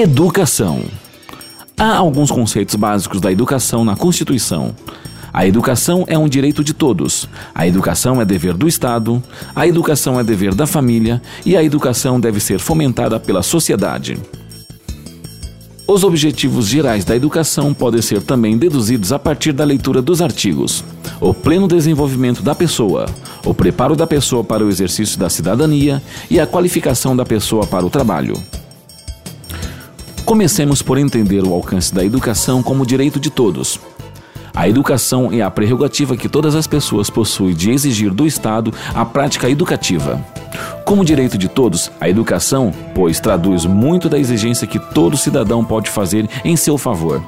Educação. Há alguns conceitos básicos da educação na Constituição. A educação é um direito de todos. A educação é dever do Estado. A educação é dever da família. E a educação deve ser fomentada pela sociedade. Os objetivos gerais da educação podem ser também deduzidos a partir da leitura dos artigos. O pleno desenvolvimento da pessoa, o preparo da pessoa para o exercício da cidadania e a qualificação da pessoa para o trabalho. Comecemos por entender o alcance da educação como direito de todos. A educação é a prerrogativa que todas as pessoas possuem de exigir do Estado a prática educativa. Como direito de todos, a educação, pois traduz muito da exigência que todo cidadão pode fazer em seu favor.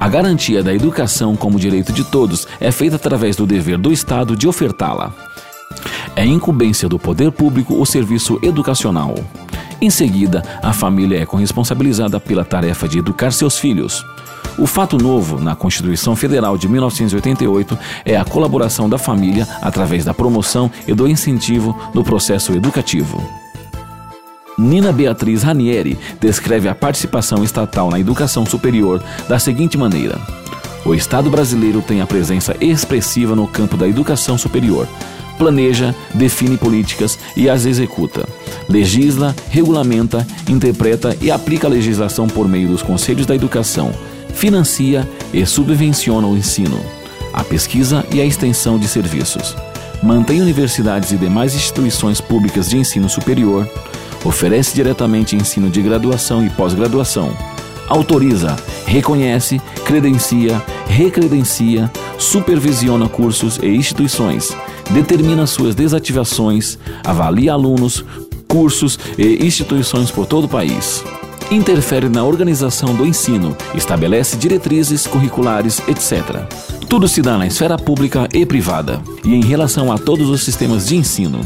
A garantia da educação como direito de todos é feita através do dever do Estado de ofertá-la. É incumbência do poder público o serviço educacional. Em seguida, a família é corresponsabilizada pela tarefa de educar seus filhos. O fato novo na Constituição Federal de 1988 é a colaboração da família através da promoção e do incentivo no processo educativo. Nina Beatriz Ranieri descreve a participação estatal na educação superior da seguinte maneira: O Estado brasileiro tem a presença expressiva no campo da educação superior, planeja, define políticas e as executa. Legisla, regulamenta, interpreta e aplica a legislação por meio dos conselhos da educação. Financia e subvenciona o ensino, a pesquisa e a extensão de serviços. Mantém universidades e demais instituições públicas de ensino superior. Oferece diretamente ensino de graduação e pós-graduação. Autoriza, reconhece, credencia, recredencia, supervisiona cursos e instituições determina suas desativações, avalia alunos, cursos e instituições por todo o país. Interfere na organização do ensino, estabelece diretrizes curriculares, etc. Tudo se dá na esfera pública e privada e em relação a todos os sistemas de ensino.